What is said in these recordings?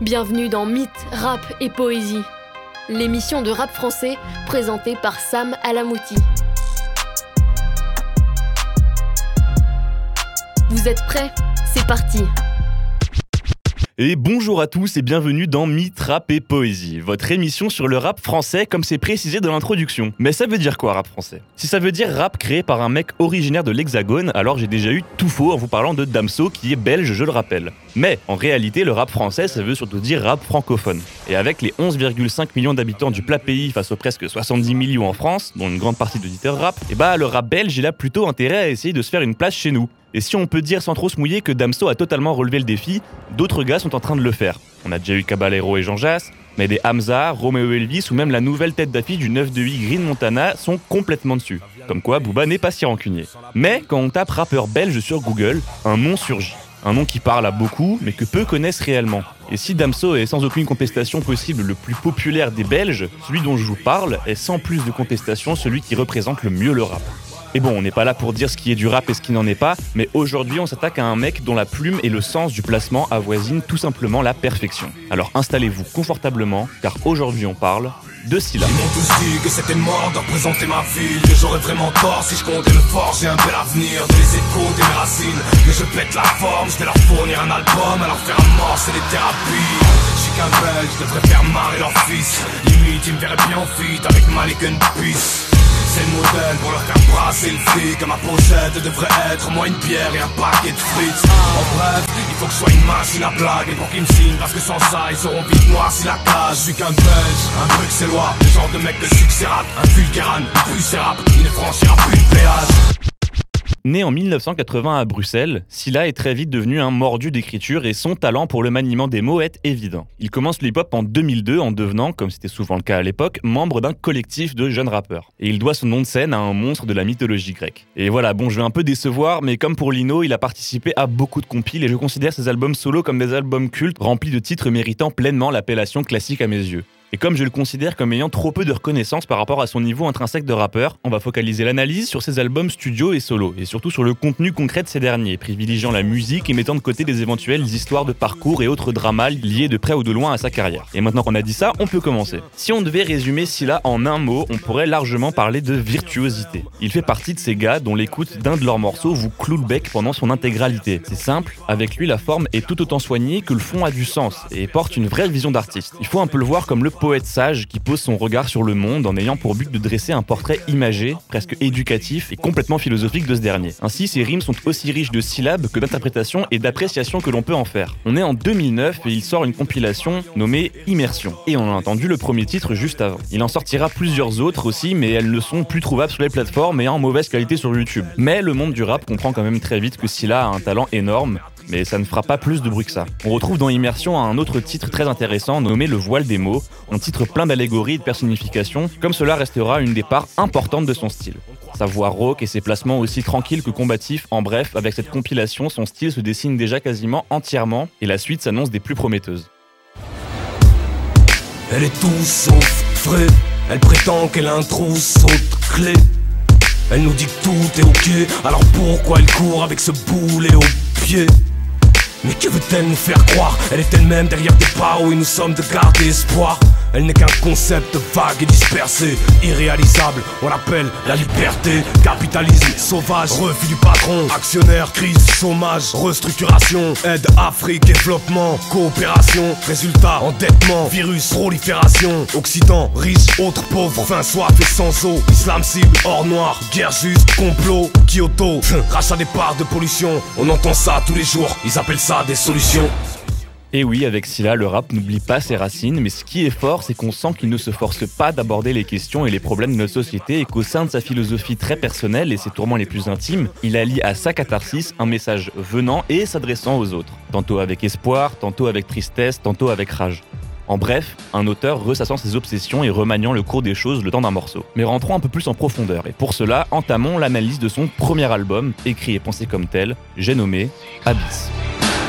Bienvenue dans Mythe, Rap et Poésie, l'émission de rap français présentée par Sam Alamouti. Vous êtes prêts? C'est parti et bonjour à tous et bienvenue dans Mythe, Rap et Poésie, votre émission sur le rap français comme c'est précisé dans l'introduction. Mais ça veut dire quoi rap français? Si ça veut dire rap créé par un mec originaire de l'Hexagone, alors j'ai déjà eu tout faux en vous parlant de Damso qui est belge, je le rappelle. Mais en réalité, le rap français, ça veut surtout dire rap francophone. Et avec les 11,5 millions d'habitants du plat pays face aux presque 70 millions en France, dont une grande partie d'auditeurs rap, et eh bah le rap belge il a plutôt intérêt à essayer de se faire une place chez nous. Et si on peut dire sans trop se mouiller que Damso a totalement relevé le défi, d'autres gars sont en train de le faire. On a déjà eu Caballero et Jean Jass, mais des Hamza, Romeo Elvis ou même la nouvelle tête d'affiche du 9 de 8 Green Montana sont complètement dessus. Comme quoi, Booba n'est pas si rancunier. Mais quand on tape rappeur belge sur Google, un nom surgit. Un nom qui parle à beaucoup, mais que peu connaissent réellement. Et si Damso est sans aucune contestation possible le plus populaire des Belges, celui dont je vous parle est sans plus de contestation celui qui représente le mieux le rap. Et bon, on n'est pas là pour dire ce qui est du rap et ce qui n'en est pas, mais aujourd'hui on s'attaque à un mec dont la plume et le sens du placement avoisinent tout simplement la perfection. Alors installez-vous confortablement, car aujourd'hui on parle de Scylla. Ils m'ont tous dit que c'était mort de représenter ma ville Que j'aurais vraiment tort si je comptais le fort. J'ai un bel avenir de les échos des racines Mais je pète la forme, je vais leur fournir un album leur faire un mort, c'est des thérapies. Je qu'un belge, je devrais faire marrer leur fils. Limite, ils me verraient bien en feat avec Malik Peace c'est le modèle pour leur faire brasser le fric Ma pochette devrait être. Moi une pierre et un paquet de frites. En bref, il faut que je sois une machine à blague. Et pour qu'ils me signent, parce que sans ça, ils auront vite si la cage Je suis qu'un belge, un bruxellois Le genre de mec de succès rap, un vulgaran, plus rap Il ne franchira plus de péage Né en 1980 à Bruxelles, Silla est très vite devenu un mordu d'écriture et son talent pour le maniement des mots est évident. Il commence le hip-hop en 2002 en devenant, comme c'était souvent le cas à l'époque, membre d'un collectif de jeunes rappeurs. Et il doit son nom de scène à un monstre de la mythologie grecque. Et voilà, bon, je vais un peu décevoir, mais comme pour Lino, il a participé à beaucoup de compiles et je considère ses albums solo comme des albums cultes remplis de titres méritant pleinement l'appellation classique à mes yeux. Et comme je le considère comme ayant trop peu de reconnaissance par rapport à son niveau intrinsèque de rappeur, on va focaliser l'analyse sur ses albums studio et solo, et surtout sur le contenu concret de ces derniers, privilégiant la musique et mettant de côté des éventuelles histoires de parcours et autres dramas liés de près ou de loin à sa carrière. Et maintenant qu'on a dit ça, on peut commencer. Si on devait résumer Scylla en un mot, on pourrait largement parler de virtuosité. Il fait partie de ces gars dont l'écoute d'un de leurs morceaux vous cloue le bec pendant son intégralité. C'est simple, avec lui la forme est tout autant soignée que le fond a du sens, et porte une vraie vision d'artiste. Il faut un peu le voir comme le poète sage qui pose son regard sur le monde en ayant pour but de dresser un portrait imagé, presque éducatif et complètement philosophique de ce dernier. Ainsi, ses rimes sont aussi riches de syllabes que d'interprétations et d'appréciations que l'on peut en faire. On est en 2009 et il sort une compilation nommée Immersion. Et on a entendu le premier titre juste avant. Il en sortira plusieurs autres aussi, mais elles ne sont plus trouvables sur les plateformes et en mauvaise qualité sur YouTube. Mais le monde du rap comprend quand même très vite que Scylla a un talent énorme mais ça ne fera pas plus de bruit que ça. On retrouve dans Immersion un autre titre très intéressant nommé Le voile des mots, un titre plein d'allégories et de personnifications, comme cela restera une des parts importantes de son style. Sa voix rauque et ses placements aussi tranquilles que combatifs, en bref, avec cette compilation, son style se dessine déjà quasiment entièrement, et la suite s'annonce des plus prometteuses. Elle est tout sauf frais, elle prétend qu'elle a un trou saute clé. Elle nous dit que tout est ok, alors pourquoi elle court avec ce boulet au pied? Mais que veut-elle nous faire croire? Elle est elle-même derrière des pas où nous sommes de garder espoir elle n'est qu'un concept vague et dispersé, irréalisable. On l'appelle la liberté, capitalisme sauvage, refus du patron, actionnaire, crise, chômage, restructuration, aide, Afrique, développement, coopération, résultat, endettement, virus, prolifération, Occident, riche, autres pauvres, fin soif et sans eau, islam cible, or noir, guerre juste, complot, Kyoto, rachat des parts de pollution. On entend ça tous les jours, ils appellent ça des solutions. Et oui, avec Scylla, le rap n'oublie pas ses racines, mais ce qui est fort, c'est qu'on sent qu'il ne se force pas d'aborder les questions et les problèmes de notre société et qu'au sein de sa philosophie très personnelle et ses tourments les plus intimes, il allie à sa catharsis un message venant et s'adressant aux autres. Tantôt avec espoir, tantôt avec tristesse, tantôt avec rage. En bref, un auteur ressassant ses obsessions et remaniant le cours des choses le temps d'un morceau. Mais rentrons un peu plus en profondeur, et pour cela, entamons l'analyse de son premier album, écrit et pensé comme tel, j'ai nommé Abyss.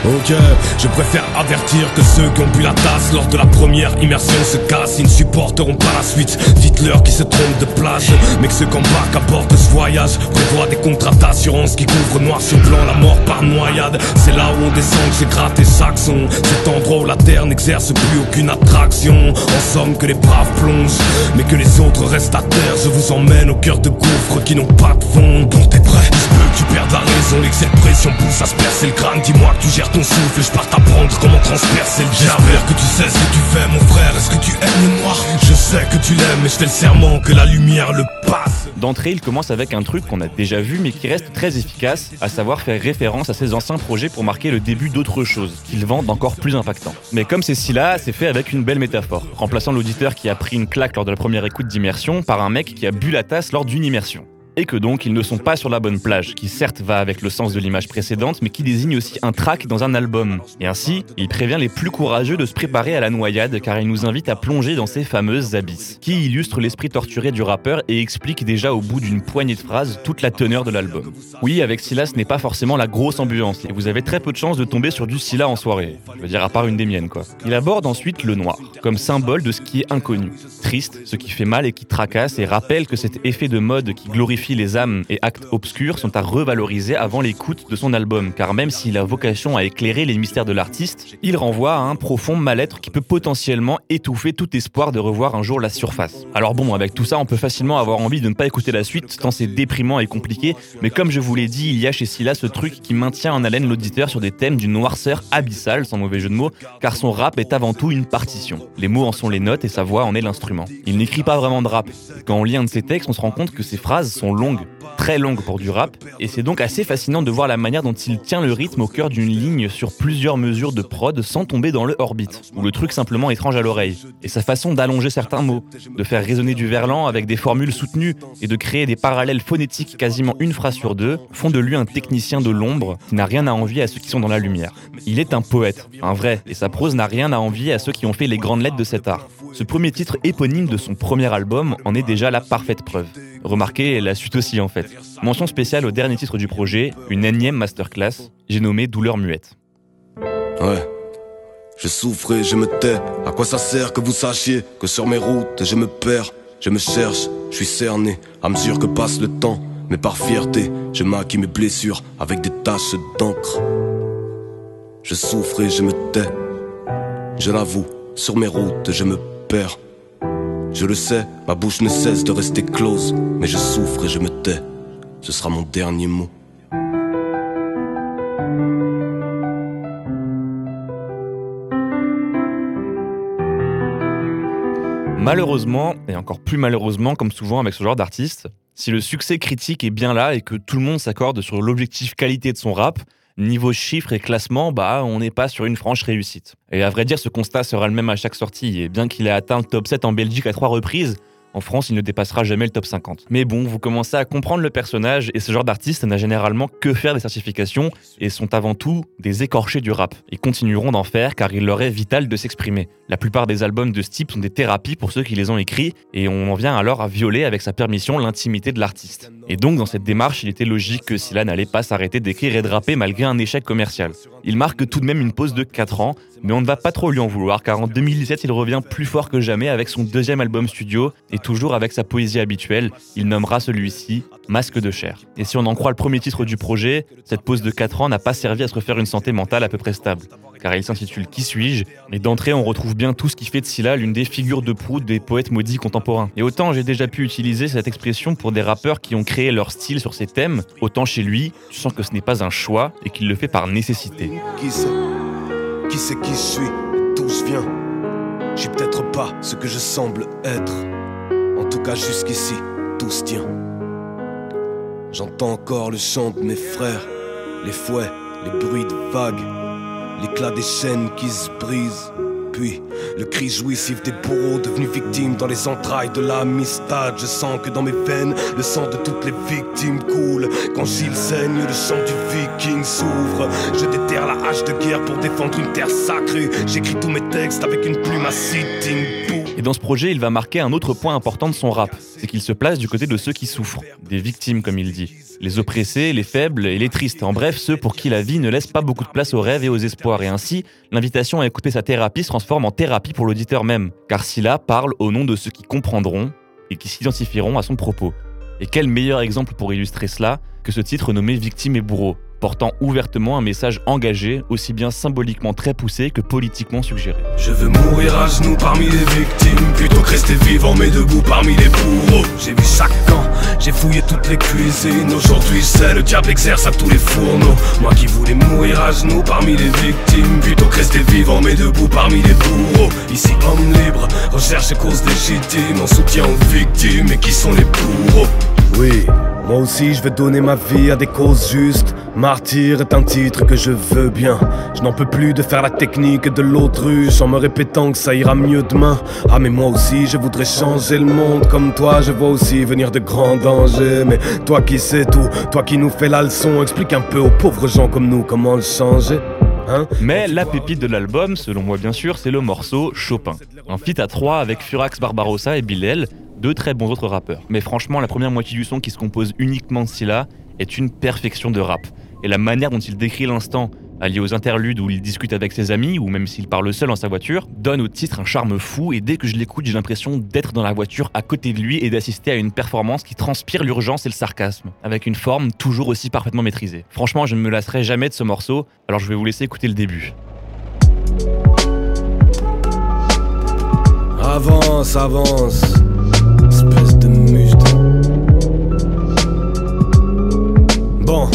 Ok, je préfère avertir que ceux qui ont bu la tasse lors de la première immersion se cassent. Ils ne supporteront pas la suite. Dites-leur qu'ils se trompent de place. Mais que ceux qui embarquent à bord de ce voyage prévoient des contrats d'assurance qui couvrent noir sur blanc la mort par noyade. C'est là où on descend que j'ai gratté Saxon. Cet endroit où la terre n'exerce plus aucune attraction. En somme, que les braves plongent, mais que les autres restent à terre. Je vous emmène au cœur de gouffres qui n'ont pas de fond. Bon, t'es prêt? Tu perds la raison, l'expression pousse à se percer le crâne. Dis-moi que tu gères ton souffle, je pars t'apprendre comment transpercer le J'espère que tu sais ce que tu fais, mon frère. Est-ce que tu aimes le noir? Je sais que tu l'aimes, mais je fais le serment que la lumière le passe. D'entrée, il commence avec un truc qu'on a déjà vu, mais qui reste très efficace, à savoir faire référence à ses anciens projets pour marquer le début d'autre chose, qu'il vendent encore plus impactant. Mais comme c'est si là, c'est fait avec une belle métaphore, remplaçant l'auditeur qui a pris une claque lors de la première écoute d'immersion par un mec qui a bu la tasse lors d'une immersion que donc ils ne sont pas sur la bonne plage, qui certes va avec le sens de l'image précédente, mais qui désigne aussi un track dans un album. Et ainsi, il prévient les plus courageux de se préparer à la noyade, car il nous invite à plonger dans ces fameuses abysses, qui illustrent l'esprit torturé du rappeur et expliquent déjà au bout d'une poignée de phrases toute la teneur de l'album. Oui, avec Scylla, ce n'est pas forcément la grosse ambiance, et vous avez très peu de chances de tomber sur du Scylla en soirée. Je veux dire, à part une des miennes, quoi. Il aborde ensuite le noir, comme symbole de ce qui est inconnu. Triste, ce qui fait mal et qui tracasse, et rappelle que cet effet de mode qui glorifie les âmes et actes obscurs sont à revaloriser avant l'écoute de son album, car même s'il a vocation à éclairer les mystères de l'artiste, il renvoie à un profond mal-être qui peut potentiellement étouffer tout espoir de revoir un jour la surface. Alors bon, avec tout ça, on peut facilement avoir envie de ne pas écouter la suite, tant c'est déprimant et compliqué, mais comme je vous l'ai dit, il y a chez Silla ce truc qui maintient en haleine l'auditeur sur des thèmes d'une noirceur abyssale, sans mauvais jeu de mots, car son rap est avant tout une partition. Les mots en sont les notes et sa voix en est l'instrument. Il n'écrit pas vraiment de rap. Quand on lit un de ses textes, on se rend compte que ses phrases sont très longue pour du rap, et c'est donc assez fascinant de voir la manière dont il tient le rythme au cœur d'une ligne sur plusieurs mesures de prod sans tomber dans le orbit, ou le truc simplement étrange à l'oreille. Et sa façon d'allonger certains mots, de faire résonner du verlan avec des formules soutenues et de créer des parallèles phonétiques quasiment une phrase sur deux, font de lui un technicien de l'ombre qui n'a rien à envier à ceux qui sont dans la lumière. Il est un poète, un vrai, et sa prose n'a rien à envier à ceux qui ont fait les grandes lettres de cet art. Ce premier titre éponyme de son premier album en est déjà la parfaite preuve. Remarquez la suite aussi en fait. Mention spéciale au dernier titre du projet, une énième masterclass, j'ai nommé Douleur muette. Ouais. Je souffre et je me tais. À quoi ça sert que vous sachiez que sur mes routes je me perds, je me cherche, je suis cerné à mesure que passe le temps. Mais par fierté, je maquille mes blessures avec des taches d'encre. Je souffre et je me tais. Je l'avoue, sur mes routes je me perds. Je le sais, ma bouche ne cesse de rester close, mais je souffre et je me tais. Ce sera mon dernier mot. Malheureusement, et encore plus malheureusement, comme souvent avec ce genre d'artiste, si le succès critique est bien là et que tout le monde s'accorde sur l'objectif qualité de son rap, niveau chiffres et classement, bah, on n'est pas sur une franche réussite. Et à vrai dire, ce constat sera le même à chaque sortie, et bien qu'il ait atteint le top 7 en Belgique à trois reprises, en France, il ne dépassera jamais le top 50. Mais bon, vous commencez à comprendre le personnage et ce genre d'artiste n'a généralement que faire des certifications et sont avant tout des écorchés du rap. Ils continueront d'en faire car il leur est vital de s'exprimer. La plupart des albums de ce type sont des thérapies pour ceux qui les ont écrits et on en vient alors à violer avec sa permission l'intimité de l'artiste. Et donc dans cette démarche, il était logique que Silla n'allait pas s'arrêter d'écrire et de rapper malgré un échec commercial. Il marque tout de même une pause de 4 ans, mais on ne va pas trop lui en vouloir car en 2017 il revient plus fort que jamais avec son deuxième album studio et toujours avec sa poésie habituelle, il nommera celui-ci Masque de chair. Et si on en croit le premier titre du projet, cette pause de 4 ans n'a pas servi à se refaire une santé mentale à peu près stable car il s'intitule Qui suis-je? Et d'entrée, on retrouve bien tout ce qui fait de Scylla l'une des figures de proue des poètes maudits contemporains. Et autant j'ai déjà pu utiliser cette expression pour des rappeurs qui ont créé leur style sur ces thèmes, autant chez lui, tu sens que ce n'est pas un choix et qu'il le fait par nécessité. Qui Qui c'est qui je suis D'où je viens Je suis peut-être pas ce que je semble être. En tout cas, jusqu'ici, tout se tient. J'entends encore le chant de mes frères, les fouets, les bruits de vagues l'éclat des chaînes qui se brisent. Le cri jouissif des bourreaux devenus victimes dans les entrailles de l'amistad. Je sens que dans mes veines, le sang de toutes les victimes coule. Quand Gilles saigne, le sang du viking s'ouvre. Je déterre la hache de guerre pour défendre une terre sacrée. J'écris tous mes textes avec une plume à Et dans ce projet, il va marquer un autre point important de son rap, c'est qu'il se place du côté de ceux qui souffrent, des victimes comme il dit. Les oppressés, les faibles et les tristes, en bref, ceux pour qui la vie ne laisse pas beaucoup de place aux rêves et aux espoirs. Et ainsi, l'invitation à écouter sa thérapie se transforme en thérapie pour l'auditeur même, car Silla parle au nom de ceux qui comprendront et qui s'identifieront à son propos. Et quel meilleur exemple pour illustrer cela que ce titre nommé Victime et bourreau portant ouvertement un message engagé, aussi bien symboliquement très poussé que politiquement suggéré. Je veux mourir à genoux plutôt que rester vivant mais debout parmi les bourreaux. J'ai vu chaque j'ai fouillé toutes les cuisines. Aujourd'hui, c'est le diable exerce à tous les fourneaux. Moi qui voulais mourir à genoux parmi les victimes, plutôt que rester vivant mais debout parmi les bourreaux. Ici, homme libre, recherche et cause légitime, en soutien aux victimes et qui sont les bourreaux? Oui, moi aussi je vais donner ma vie à des causes justes. Martyr est un titre que je veux bien. Je n'en peux plus de faire la technique de l'autruche en me répétant que ça ira mieux demain. Ah mais moi aussi je voudrais changer le monde comme toi. Je vois aussi venir de grands dangers. Mais toi qui sais tout, toi qui nous fais la leçon, explique un peu aux pauvres gens comme nous comment le changer. Hein Mais la pépite de l'album, selon moi bien sûr, c'est le morceau Chopin. Un feat à trois avec Furax Barbarossa et Bilal, deux très bons autres rappeurs. Mais franchement, la première moitié du son qui se compose uniquement de Scylla est une perfection de rap. Et la manière dont il décrit l'instant, allié aux interludes où il discute avec ses amis, ou même s'il parle seul dans sa voiture, donne au titre un charme fou et dès que je l'écoute, j'ai l'impression d'être dans la voiture à côté de lui et d'assister à une performance qui transpire l'urgence et le sarcasme, avec une forme toujours aussi parfaitement maîtrisée. Franchement, je ne me lasserai jamais de ce morceau, alors je vais vous laisser écouter le début. Avance, avance, Bon,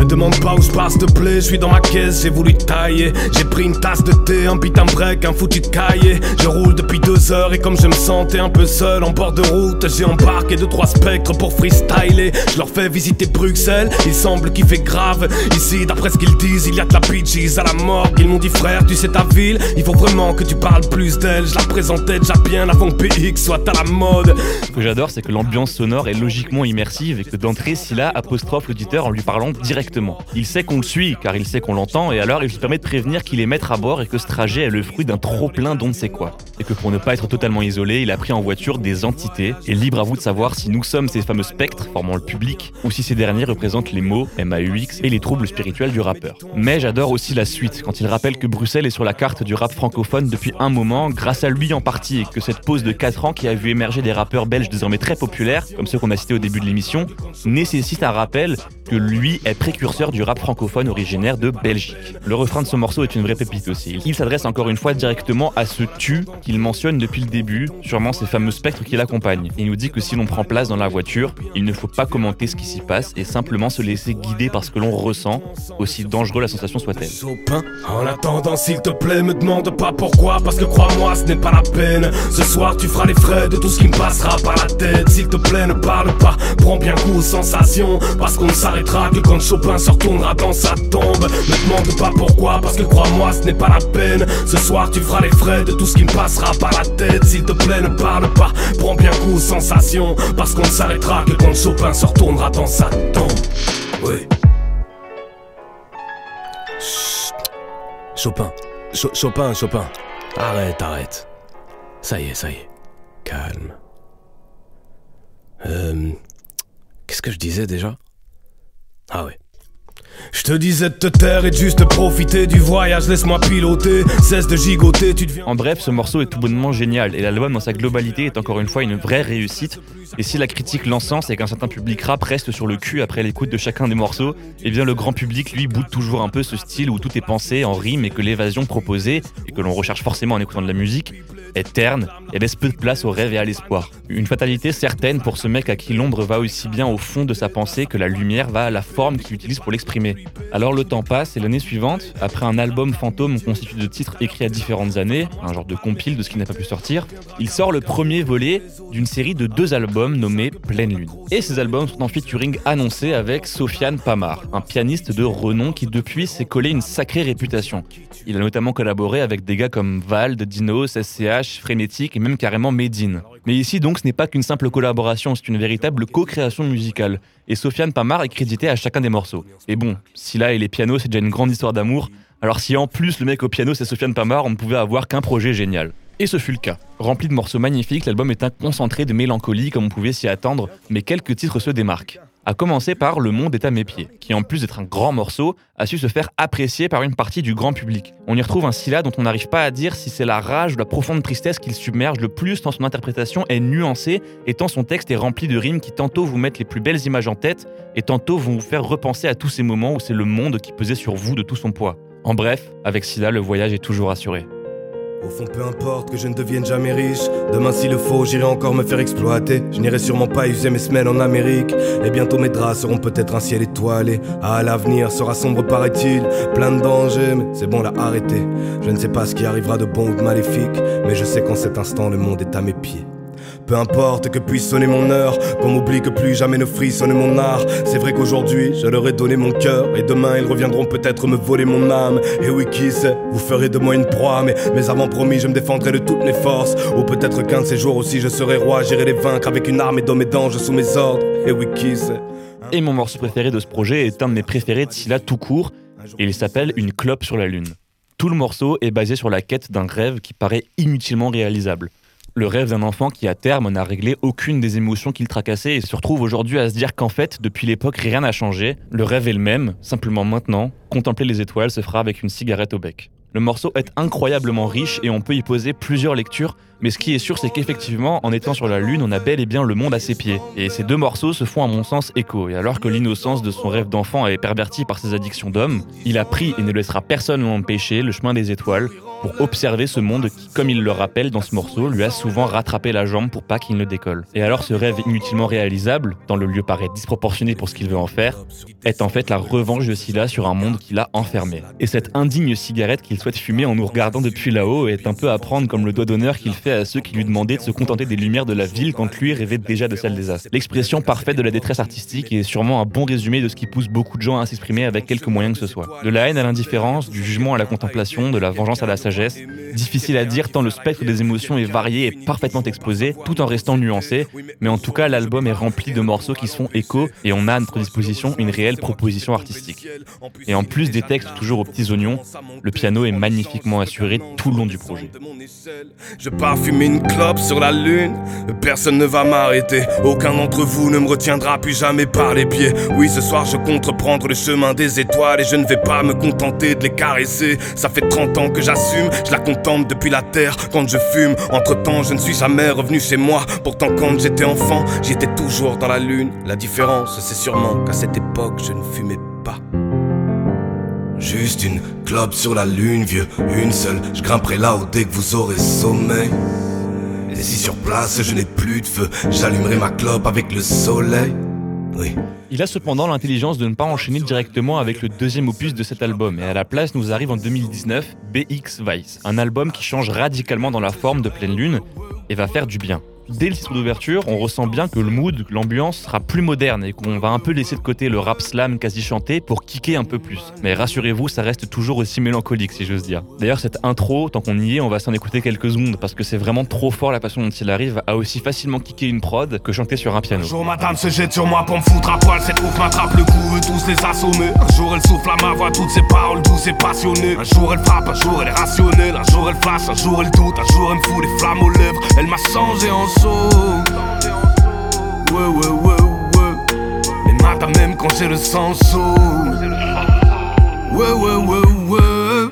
me demande pas où je passe de plaie, je suis dans ma caisse, j'ai voulu tailler. J'ai pris une tasse de thé, un beat, un break, un foutu de cahier. Je roule depuis deux heures et comme je me sentais un peu seul en bord de route, j'ai embarqué deux trois spectres pour freestyler. Je leur fais visiter Bruxelles, il semble qu'il fait grave. Ici, d'après ce qu'ils disent, il y a de la bitches à la morgue. Ils m'ont dit frère, tu sais ta ville, il faut vraiment que tu parles plus d'elle. Je la présentais déjà bien avant que PX soit à la mode. Ce que j'adore, c'est que l'ambiance sonore est logiquement immersive et que d'entrée, Scylla apostrophe l'auditeur en lui parlant directement. Il sait qu'on le suit, car il sait qu'on l'entend, et alors il se permet de prévenir qu'il est maître à bord et que ce trajet est le fruit d'un trop-plein d'on ne sait quoi. Et que pour ne pas être totalement isolé, il a pris en voiture des entités, et libre à vous de savoir si nous sommes ces fameux spectres formant le public, ou si ces derniers représentent les mots, MAUX, et les troubles spirituels du rappeur. Mais j'adore aussi la suite, quand il rappelle que Bruxelles est sur la carte du rap francophone depuis un moment, grâce à lui en partie, et que cette pause de 4 ans qui a vu émerger des rappeurs belges désormais très populaires, comme ceux qu'on a cités au début de l'émission, nécessite un rappel que lui est précurseur du rap francophone originaire de Belgique. Le refrain de ce morceau est une vraie pépite aussi. Il s'adresse encore une fois directement à ce tu qu'il mentionne depuis le début, sûrement ces fameux spectres qui l'accompagnent. Il nous dit que si l'on prend place dans la voiture, il ne faut pas commenter ce qui s'y passe et simplement se laisser guider par ce que l'on ressent, aussi dangereux la sensation soit-elle. En attendant, s'il te plaît, me demande pas pourquoi, parce que crois-moi, ce n'est pas la peine. Ce soir, tu feras les frais de tout ce qui me passera par la tête. S'il te plaît, ne parle pas, prends bien goût aux sensations, parce qu'on ne s'arrêtera que quand Chopin se retournera dans sa tombe. Me demande pas pourquoi, parce que crois-moi, ce n'est pas la peine. Ce soir, tu feras les frais de tout ce qui me passera par la tête. S'il te plaît, ne parle pas, prends bien goût aux sensations, parce qu'on ne s'arrêtera que quand Chopin se retournera dans sa tombe. Oui. Chut. Chopin. Cho- Chopin, Chopin. Arrête, arrête. Ça y est, ça y est. Calme. Euh. Qu'est-ce que je disais déjà? Ah ouais. Je te disais de te taire et juste profiter du voyage, laisse-moi piloter, cesse de gigoter, tu deviens... En bref, ce morceau est tout bonnement génial et l'album dans sa globalité est encore une fois une vraie réussite. Et si la critique l'encense et qu'un certain public rap reste sur le cul après l'écoute de chacun des morceaux, eh bien le grand public lui boude toujours un peu ce style où tout est pensé en rime et que l'évasion proposée, et que l'on recherche forcément en écoutant de la musique, est terne et laisse peu de place au rêve et à l'espoir. Une fatalité certaine pour ce mec à qui l'ombre va aussi bien au fond de sa pensée que la lumière va à la forme qu'il utilise pour l'exprimer. Alors le temps passe et l'année suivante, après un album fantôme constitué de titres écrits à différentes années, un genre de compile de ce qui n'a pas pu sortir, il sort le premier volet d'une série de deux albums nommés Pleine Lune. Et ces albums sont en featuring annoncé avec Sofiane Pamar, un pianiste de renom qui depuis s'est collé une sacrée réputation. Il a notamment collaboré avec des gars comme Vald, Dinos, SCH, Frénétique et même carrément Medine. Mais ici donc ce n'est pas qu'une simple collaboration, c'est une véritable co-création musicale. Et Sofiane Pamar est crédité à chacun des morceaux. Et bon, si là et les pianos c'est déjà une grande histoire d'amour, alors si en plus le mec au piano c'est Sofiane Pamar, on ne pouvait avoir qu'un projet génial. Et ce fut le cas. Rempli de morceaux magnifiques, l'album est un concentré de mélancolie comme on pouvait s'y attendre, mais quelques titres se démarquent. A commencer par Le Monde est à mes pieds, qui en plus d'être un grand morceau, a su se faire apprécier par une partie du grand public. On y retrouve un Scylla dont on n'arrive pas à dire si c'est la rage ou la profonde tristesse qu'il submerge le plus tant son interprétation est nuancée et tant son texte est rempli de rimes qui tantôt vous mettent les plus belles images en tête et tantôt vont vous faire repenser à tous ces moments où c'est le monde qui pesait sur vous de tout son poids. En bref, avec Scylla, le voyage est toujours assuré. Au fond, peu importe que je ne devienne jamais riche. Demain, s'il le faut, j'irai encore me faire exploiter. Je n'irai sûrement pas user mes semaines en Amérique. Et bientôt, mes draps seront peut-être un ciel étoilé. Ah, l'avenir sera sombre, paraît-il. Plein de dangers, mais c'est bon, là, arrêtez. Je ne sais pas ce qui arrivera de bon ou de maléfique. Mais je sais qu'en cet instant, le monde est à mes pieds. Peu importe que puisse sonner mon heure, qu'on m'oublie que plus jamais ne frissonne mon art. C'est vrai qu'aujourd'hui, je leur ai donné mon cœur, et demain ils reviendront peut-être me voler mon âme. Et oui, qui vous ferez de moi une proie, mais, mais avant promis, je me défendrai de toutes mes forces. Ou peut-être qu'un de ces jours aussi, je serai roi, j'irai les vaincre avec une arme et d'hommes et d'anges sous mes ordres. Et oui, qui. Et mon morceau préféré de ce projet est un de mes préférés de Scylla tout court, et il s'appelle Une clope sur la lune. Tout le morceau est basé sur la quête d'un rêve qui paraît inutilement réalisable le rêve d'un enfant qui à terme n'a réglé aucune des émotions qu'il tracassait et se retrouve aujourd'hui à se dire qu'en fait, depuis l'époque, rien n'a changé. Le rêve est le même, simplement maintenant, contempler les étoiles se fera avec une cigarette au bec. Le morceau est incroyablement riche et on peut y poser plusieurs lectures, mais ce qui est sûr c'est qu'effectivement, en étant sur la Lune, on a bel et bien le monde à ses pieds. Et ces deux morceaux se font à mon sens écho, et alors que l'innocence de son rêve d'enfant est pervertie par ses addictions d'homme, il a pris et ne laissera personne l'empêcher le chemin des étoiles, pour observer ce monde qui, comme il le rappelle dans ce morceau, lui a souvent rattrapé la jambe pour pas qu'il ne décolle. Et alors ce rêve inutilement réalisable, dans le lieu paraît disproportionné pour ce qu'il veut en faire, est en fait la revanche de Scylla sur un monde qui l'a enfermé. Et cette indigne cigarette qu'il souhaite fumer en nous regardant depuis là-haut est un peu à prendre comme le doigt d'honneur qu'il fait à ceux qui lui demandaient de se contenter des lumières de la ville quand lui rêvait déjà de celle des astres. L'expression parfaite de la détresse artistique est sûrement un bon résumé de ce qui pousse beaucoup de gens à s'exprimer avec quelques moyens que ce soit. De la haine à l'indifférence, du jugement à la contemplation, de la vengeance à la Difficile à dire tant le spectre des émotions est varié et parfaitement exposé, tout en restant nuancé. Mais en tout cas, l'album est rempli de morceaux qui se font écho et on a à notre disposition une réelle proposition artistique. Et en plus des textes toujours aux petits oignons, le piano est magnifiquement assuré tout le long du projet. Fumer une clope sur la lune, personne ne va m'arrêter, aucun d'entre vous ne me retiendra plus jamais par les pieds. Oui, ce soir je compte reprendre le chemin des étoiles et je ne vais pas me contenter de les caresser. Ça fait 30 ans que j'assume je la contemple depuis la terre quand je fume. Entre temps, je ne suis jamais revenu chez moi. Pourtant, quand j'étais enfant, j'étais toujours dans la lune. La différence, c'est sûrement qu'à cette époque, je ne fumais pas. Juste une clope sur la lune, vieux, une seule. Je grimperai là-haut dès que vous aurez sommeil. Et si sur place je n'ai plus de feu, j'allumerai ma clope avec le soleil. Oui. Il a cependant l'intelligence de ne pas enchaîner directement avec le deuxième opus de cet album, et à la place nous arrive en 2019 BX Vice, un album qui change radicalement dans la forme de Pleine Lune et va faire du bien dès le titre d'ouverture, on ressent bien que le mood, l'ambiance sera plus moderne et qu'on va un peu laisser de côté le rap slam quasi chanté pour kicker un peu plus. Mais rassurez-vous, ça reste toujours aussi mélancolique si j'ose dire. D'ailleurs, cette intro, tant qu'on y est, on va s'en écouter quelques secondes parce que c'est vraiment trop fort la façon dont il arrive à aussi facilement kicker une prod que chanter sur un piano. Un jour, madame se jette sur moi pour me foutre à poil, cette ouf m'attrape le cou, veut tous les assommer. Un jour, elle souffle à ma voix toutes ses paroles douces et passionnées. Un jour, elle frappe, un jour, elle est rationnelle. Un jour, elle flash, un jour, elle doute, un jour, elle me fout des flammes aux lèvres. Elle m'a changé en Ouais, ouais, ouais, ouais. Mais madame même quand j'ai le sang chaud. Ouais, ouais, ouais, ouais.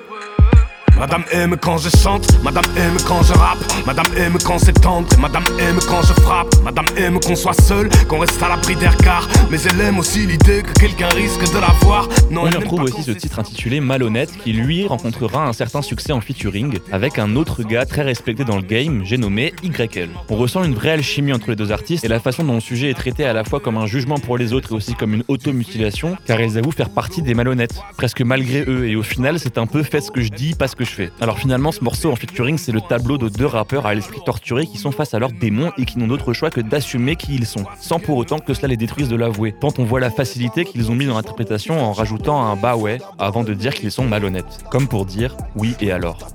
Madame aime quand je chante, Madame aime quand je rappe, Madame aime quand c'est tendre, Madame aime quand je frappe, Madame aime qu'on soit seul, qu'on reste à l'abri des regards, mais elle aime aussi l'idée que quelqu'un risque de la voir. Non, On y retrouve aussi ce titre intitulé Malhonnête qui lui rencontrera un certain succès en featuring avec un autre gars très respecté dans le game, j'ai nommé YL. On ressent une vraie alchimie entre les deux artistes et la façon dont le sujet est traité à la fois comme un jugement pour les autres et aussi comme une automutilation, car ils avouent faire partie des malhonnêtes, presque malgré eux, et au final c'est un peu fait ce que je dis, pas ce que Alors finalement, ce morceau en featuring, c'est le tableau de deux rappeurs à l'esprit torturé qui sont face à leurs démons et qui n'ont d'autre choix que d'assumer qui ils sont, sans pour autant que cela les détruise de l'avouer. Tant on voit la facilité qu'ils ont mis dans l'interprétation en rajoutant un bah ouais avant de dire qu'ils sont malhonnêtes, comme pour dire oui et alors.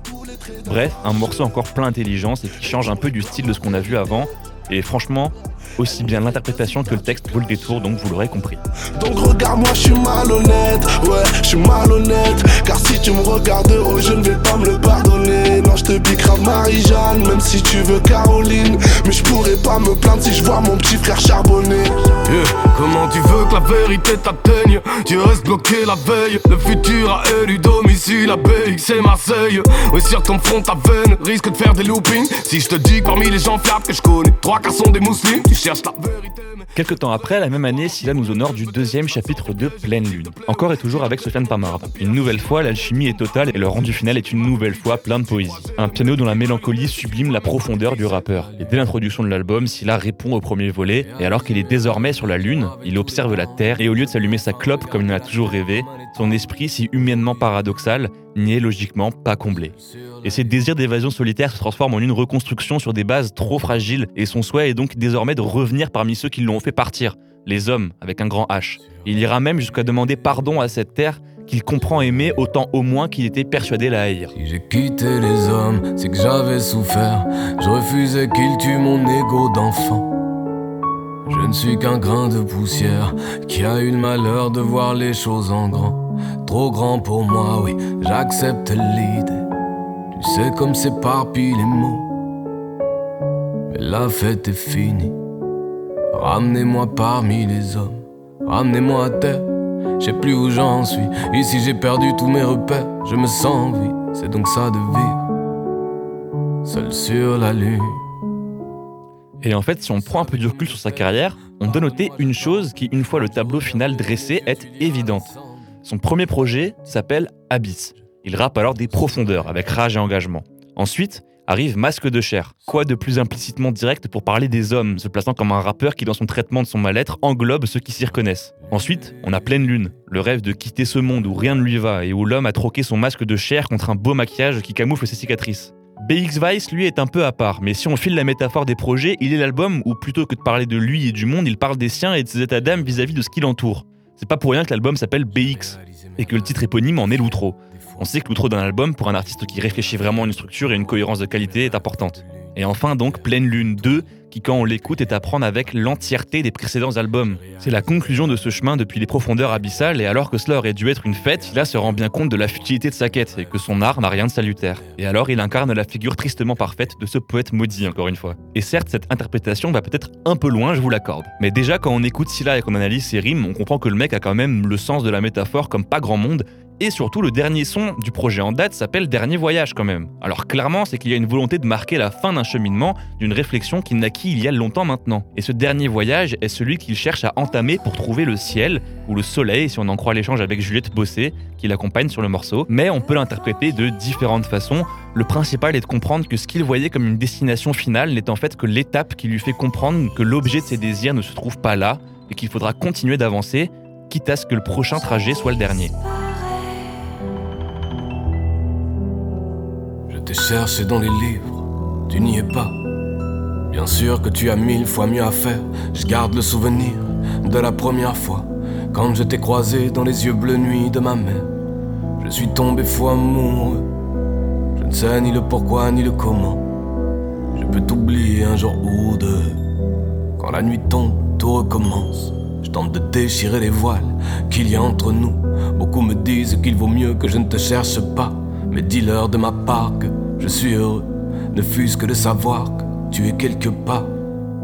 Bref, un morceau encore plein d'intelligence et qui change un peu du style de ce qu'on a vu avant, et franchement, aussi bien l'interprétation que le texte vaut le détour, donc vous l'aurez compris. Donc regarde-moi, je suis malhonnête, ouais, je suis malhonnête. Car si tu me regardes oh, je ne vais pas me le pardonner. Non, je te Bicrave Marie-Jeanne, même si tu veux Caroline. Mais je pourrais pas me plaindre si je vois mon petit frère charbonner. comment tu veux que la vérité t'atteigne? Tu restes bloqué la veille. Le futur a élu domicile à BX et Marseille. Oui, sur ton front, ta veine risque de faire des loopings. Si je te dis que parmi les gens fiables que je connais, trois quarts sont des tu cherches la vérité. Quelques temps après, la même année, Silla nous honore du deuxième chapitre de Pleine Lune. Encore et toujours avec Sofiane Pamard. Une nouvelle fois, l'alchimie est totale et le rendu final est une nouvelle fois plein de poésie. Un piano dont la mélancolie sublime la profondeur du rappeur. Et dès l'introduction de l'album, Silla répond au premier volet, et alors qu'il est désormais sur la Lune, il observe la Terre, et au lieu de s'allumer sa clope comme il en a toujours rêvé, son esprit si humainement paradoxal n'y est logiquement pas comblé. Et ses désirs d'évasion solitaire se transforment en une reconstruction sur des bases trop fragiles, et son souhait est donc désormais de revenir parmi ceux qui l'ont fait partir, les hommes avec un grand H. Il ira même jusqu'à demander pardon à cette terre qu'il comprend aimer autant au moins qu'il était persuadé la haïr. Si j'ai quitté les hommes, c'est que j'avais souffert. Je refusais qu'ils tuent mon ego d'enfant. Je ne suis qu'un grain de poussière qui a eu le malheur de voir les choses en grand. Trop grand pour moi, oui, j'accepte l'idée. Tu sais comme s'éparpillent les mots. Mais la fête est finie. Ramenez-moi parmi les hommes. Ramenez-moi à terre. Je sais plus où j'en suis. Ici j'ai perdu tous mes repères. Je me sens vide. C'est donc ça de vivre. Seul sur la lune. Et en fait, si on prend un peu du recul sur sa carrière, on doit noter une chose qui, une fois le tableau final dressé, est évidente. Son premier projet s'appelle Abyss. Il rappe alors des profondeurs avec rage et engagement. Ensuite, arrive Masque de chair. Quoi de plus implicitement direct pour parler des hommes, se plaçant comme un rappeur qui, dans son traitement de son mal-être, englobe ceux qui s'y reconnaissent. Ensuite, on a Pleine Lune, le rêve de quitter ce monde où rien ne lui va et où l'homme a troqué son masque de chair contre un beau maquillage qui camoufle ses cicatrices. BX Vice, lui, est un peu à part, mais si on file la métaphore des projets, il est l'album où plutôt que de parler de lui et du monde, il parle des siens et de ses états d'âme vis-à-vis de ce qui l'entoure. C'est pas pour rien que l'album s'appelle BX, et que le titre éponyme en est l'outro. On sait que l'outro d'un album, pour un artiste qui réfléchit vraiment à une structure et une cohérence de qualité, est importante. Et enfin donc Pleine Lune 2, qui quand on l'écoute est à prendre avec l'entièreté des précédents albums. C'est la conclusion de ce chemin depuis les profondeurs abyssales et alors que cela aurait dû être une fête, il se rend bien compte de la futilité de sa quête et que son art n'a rien de salutaire. Et alors il incarne la figure tristement parfaite de ce poète maudit encore une fois. Et certes cette interprétation va peut-être un peu loin, je vous l'accorde. Mais déjà quand on écoute Silla et qu'on analyse ses rimes, on comprend que le mec a quand même le sens de la métaphore comme pas grand monde et surtout, le dernier son du projet en date s'appelle Dernier Voyage quand même. Alors clairement, c'est qu'il y a une volonté de marquer la fin d'un cheminement, d'une réflexion qu'il naquit il y a longtemps maintenant. Et ce dernier voyage est celui qu'il cherche à entamer pour trouver le ciel, ou le soleil si on en croit l'échange avec Juliette Bossé, qui l'accompagne sur le morceau. Mais on peut l'interpréter de différentes façons. Le principal est de comprendre que ce qu'il voyait comme une destination finale n'est en fait que l'étape qui lui fait comprendre que l'objet de ses désirs ne se trouve pas là, et qu'il faudra continuer d'avancer, quitte à ce que le prochain trajet soit le dernier. T'ai cherché dans les livres, tu n'y es pas. Bien sûr que tu as mille fois mieux à faire. Je garde le souvenir de la première fois, quand je t'ai croisé dans les yeux bleus nuit de ma mère. Je suis tombé fou amoureux. Je ne sais ni le pourquoi ni le comment. Je peux t'oublier un jour ou deux. Quand la nuit tombe, tout recommence. Je tente de déchirer les voiles qu'il y a entre nous. Beaucoup me disent qu'il vaut mieux que je ne te cherche pas. Mais dis-leur de ma part que je suis heureux, ne fût-ce que de savoir que tu es quelque part.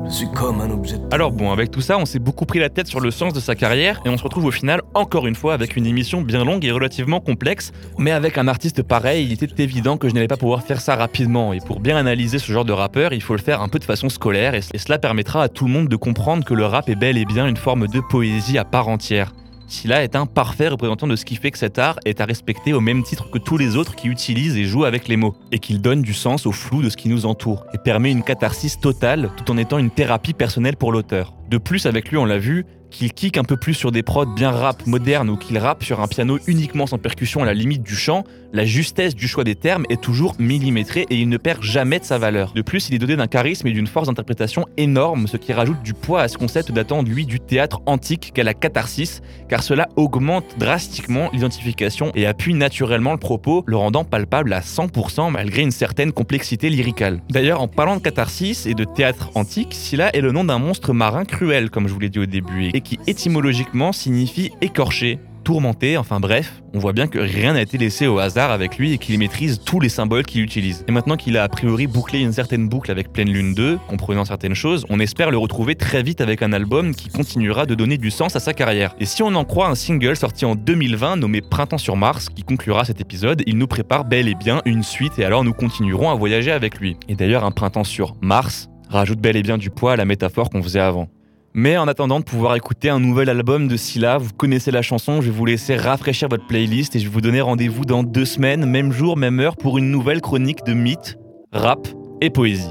Je suis comme un objet. Alors bon, avec tout ça, on s'est beaucoup pris la tête sur le sens de sa carrière et on se retrouve au final encore une fois avec une émission bien longue et relativement complexe. Mais avec un artiste pareil, il était évident que je n'allais pas pouvoir faire ça rapidement. Et pour bien analyser ce genre de rappeur, il faut le faire un peu de façon scolaire et cela permettra à tout le monde de comprendre que le rap est bel et bien une forme de poésie à part entière. Silla est un parfait représentant de ce qui fait que cet art est à respecter au même titre que tous les autres qui utilisent et jouent avec les mots, et qu'il donne du sens au flou de ce qui nous entoure, et permet une catharsis totale tout en étant une thérapie personnelle pour l'auteur. De plus, avec lui, on l'a vu, qu'il kick un peu plus sur des prods bien rap modernes ou qu'il rappe sur un piano uniquement sans percussion à la limite du chant, la justesse du choix des termes est toujours millimétrée et il ne perd jamais de sa valeur. De plus, il est doté d'un charisme et d'une force d'interprétation énorme, ce qui rajoute du poids à ce concept datant lui du théâtre antique qu'est la catharsis, car cela augmente drastiquement l'identification et appuie naturellement le propos, le rendant palpable à 100% malgré une certaine complexité lyricale. D'ailleurs, en parlant de catharsis et de théâtre antique, Scylla est le nom d'un monstre marin cruel, comme je vous l'ai dit au début, qui étymologiquement signifie écorché. tourmenté, enfin bref, on voit bien que rien n'a été laissé au hasard avec lui et qu'il maîtrise tous les symboles qu'il utilise. Et maintenant qu'il a a priori bouclé une certaine boucle avec Pleine Lune 2, comprenant certaines choses, on espère le retrouver très vite avec un album qui continuera de donner du sens à sa carrière. Et si on en croit un single sorti en 2020 nommé Printemps sur Mars, qui conclura cet épisode, il nous prépare bel et bien une suite et alors nous continuerons à voyager avec lui. Et d'ailleurs, un Printemps sur Mars rajoute bel et bien du poids à la métaphore qu'on faisait avant. Mais en attendant de pouvoir écouter un nouvel album de Scylla, vous connaissez la chanson, je vais vous laisser rafraîchir votre playlist et je vais vous donner rendez-vous dans deux semaines, même jour, même heure, pour une nouvelle chronique de mythes, rap et poésie.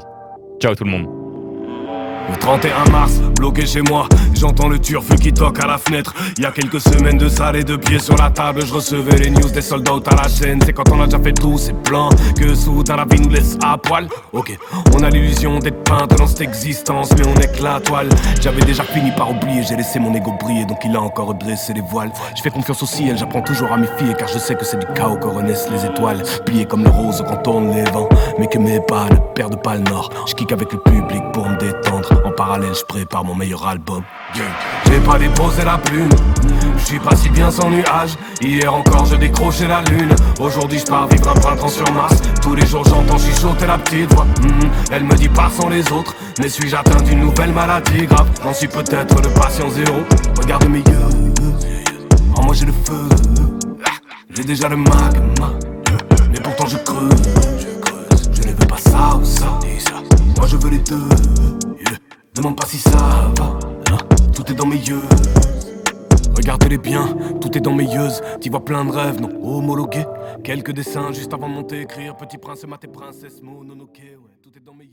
Ciao tout le monde le 31 mars, bloqué chez moi, j'entends le turfu qui toque à la fenêtre. Il y a quelques semaines de ça, les deux pieds sur la table, je recevais les news des soldats à la chaîne. C'est quand on a déjà fait tout, c'est plein que soudain la vie nous laisse à poil. Ok, on a l'illusion d'être peintre dans cette existence, mais on est que la toile. J'avais déjà fini par oublier, j'ai laissé mon ego briller, donc il a encore dressé les voiles. Je fais confiance au ciel, j'apprends toujours à m'y fier, car je sais que c'est du chaos que renaissent les étoiles. Pliées comme le rose quand tourne les vents, mais que mes pas ne perdent pas le nord. Je kick avec le public pour me détendre. En parallèle, je prépare mon meilleur album. J'ai pas déposé la plume, je suis pas si bien sans nuage. Hier encore, je décrochais la lune. Aujourd'hui, je pars vivre un printemps sur Mars. Tous les jours, j'entends chuchoter la petite voix. Mhm. Elle me dit pas sans les autres. Mais suis-je atteint d'une nouvelle maladie grave? J'en suis peut-être le patient zéro. Regarde mes yeux, en moi j'ai le feu. J'ai déjà le magma, mais pourtant je creuse. Je ne veux pas ça ou ça. Moi je veux les deux. Demande pas si ça va, hein. tout est dans mes yeux. Regardez-les bien, tout est dans mes yeux. T'y vois plein de rêves, non homologués. Quelques dessins juste avant de monter, écrire Petit prince, maté princesse, mononoke, ouais, tout est dans mes yeux.